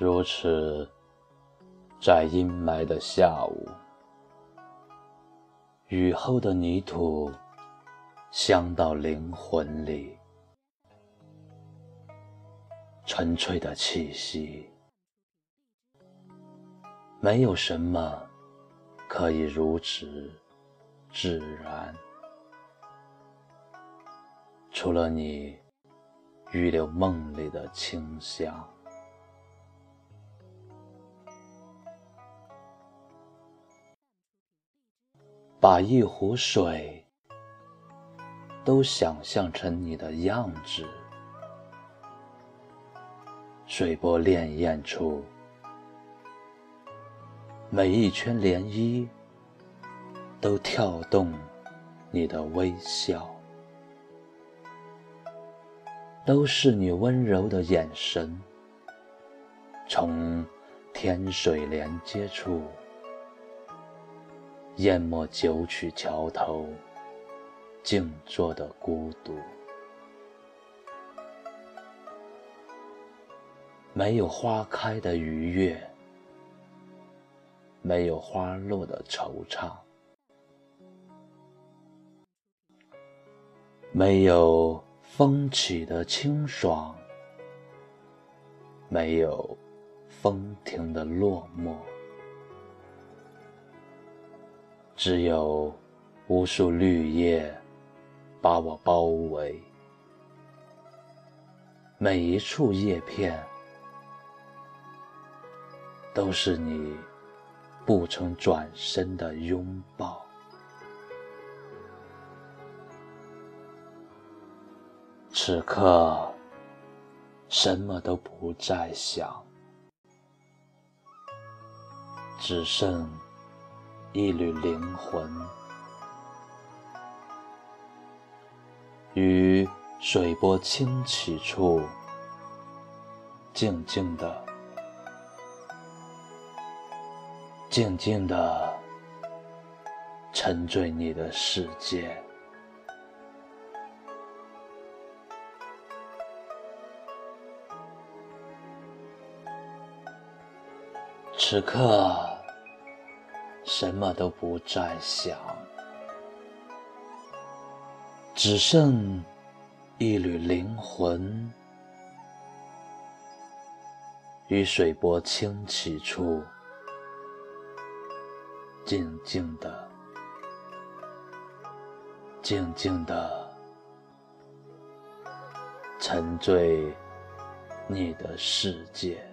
如此，在阴霾的下午，雨后的泥土香到灵魂里，纯粹的气息，没有什么可以如此自然，除了你预留梦里的清香。把一壶水都想象成你的样子，水波潋滟处，每一圈涟漪都跳动你的微笑，都是你温柔的眼神，从天水连接处。淹没九曲桥头静坐的孤独，没有花开的愉悦，没有花落的惆怅，没有风起的清爽，没有风停的落寞。只有无数绿叶把我包围，每一处叶片都是你不曾转身的拥抱。此刻，什么都不再想，只剩。一缕灵魂，于水波清起处，静静的、静静的沉醉你的世界。此刻。什么都不再想，只剩一缕灵魂，与水波清起处，静静的、静静的沉醉你的世界。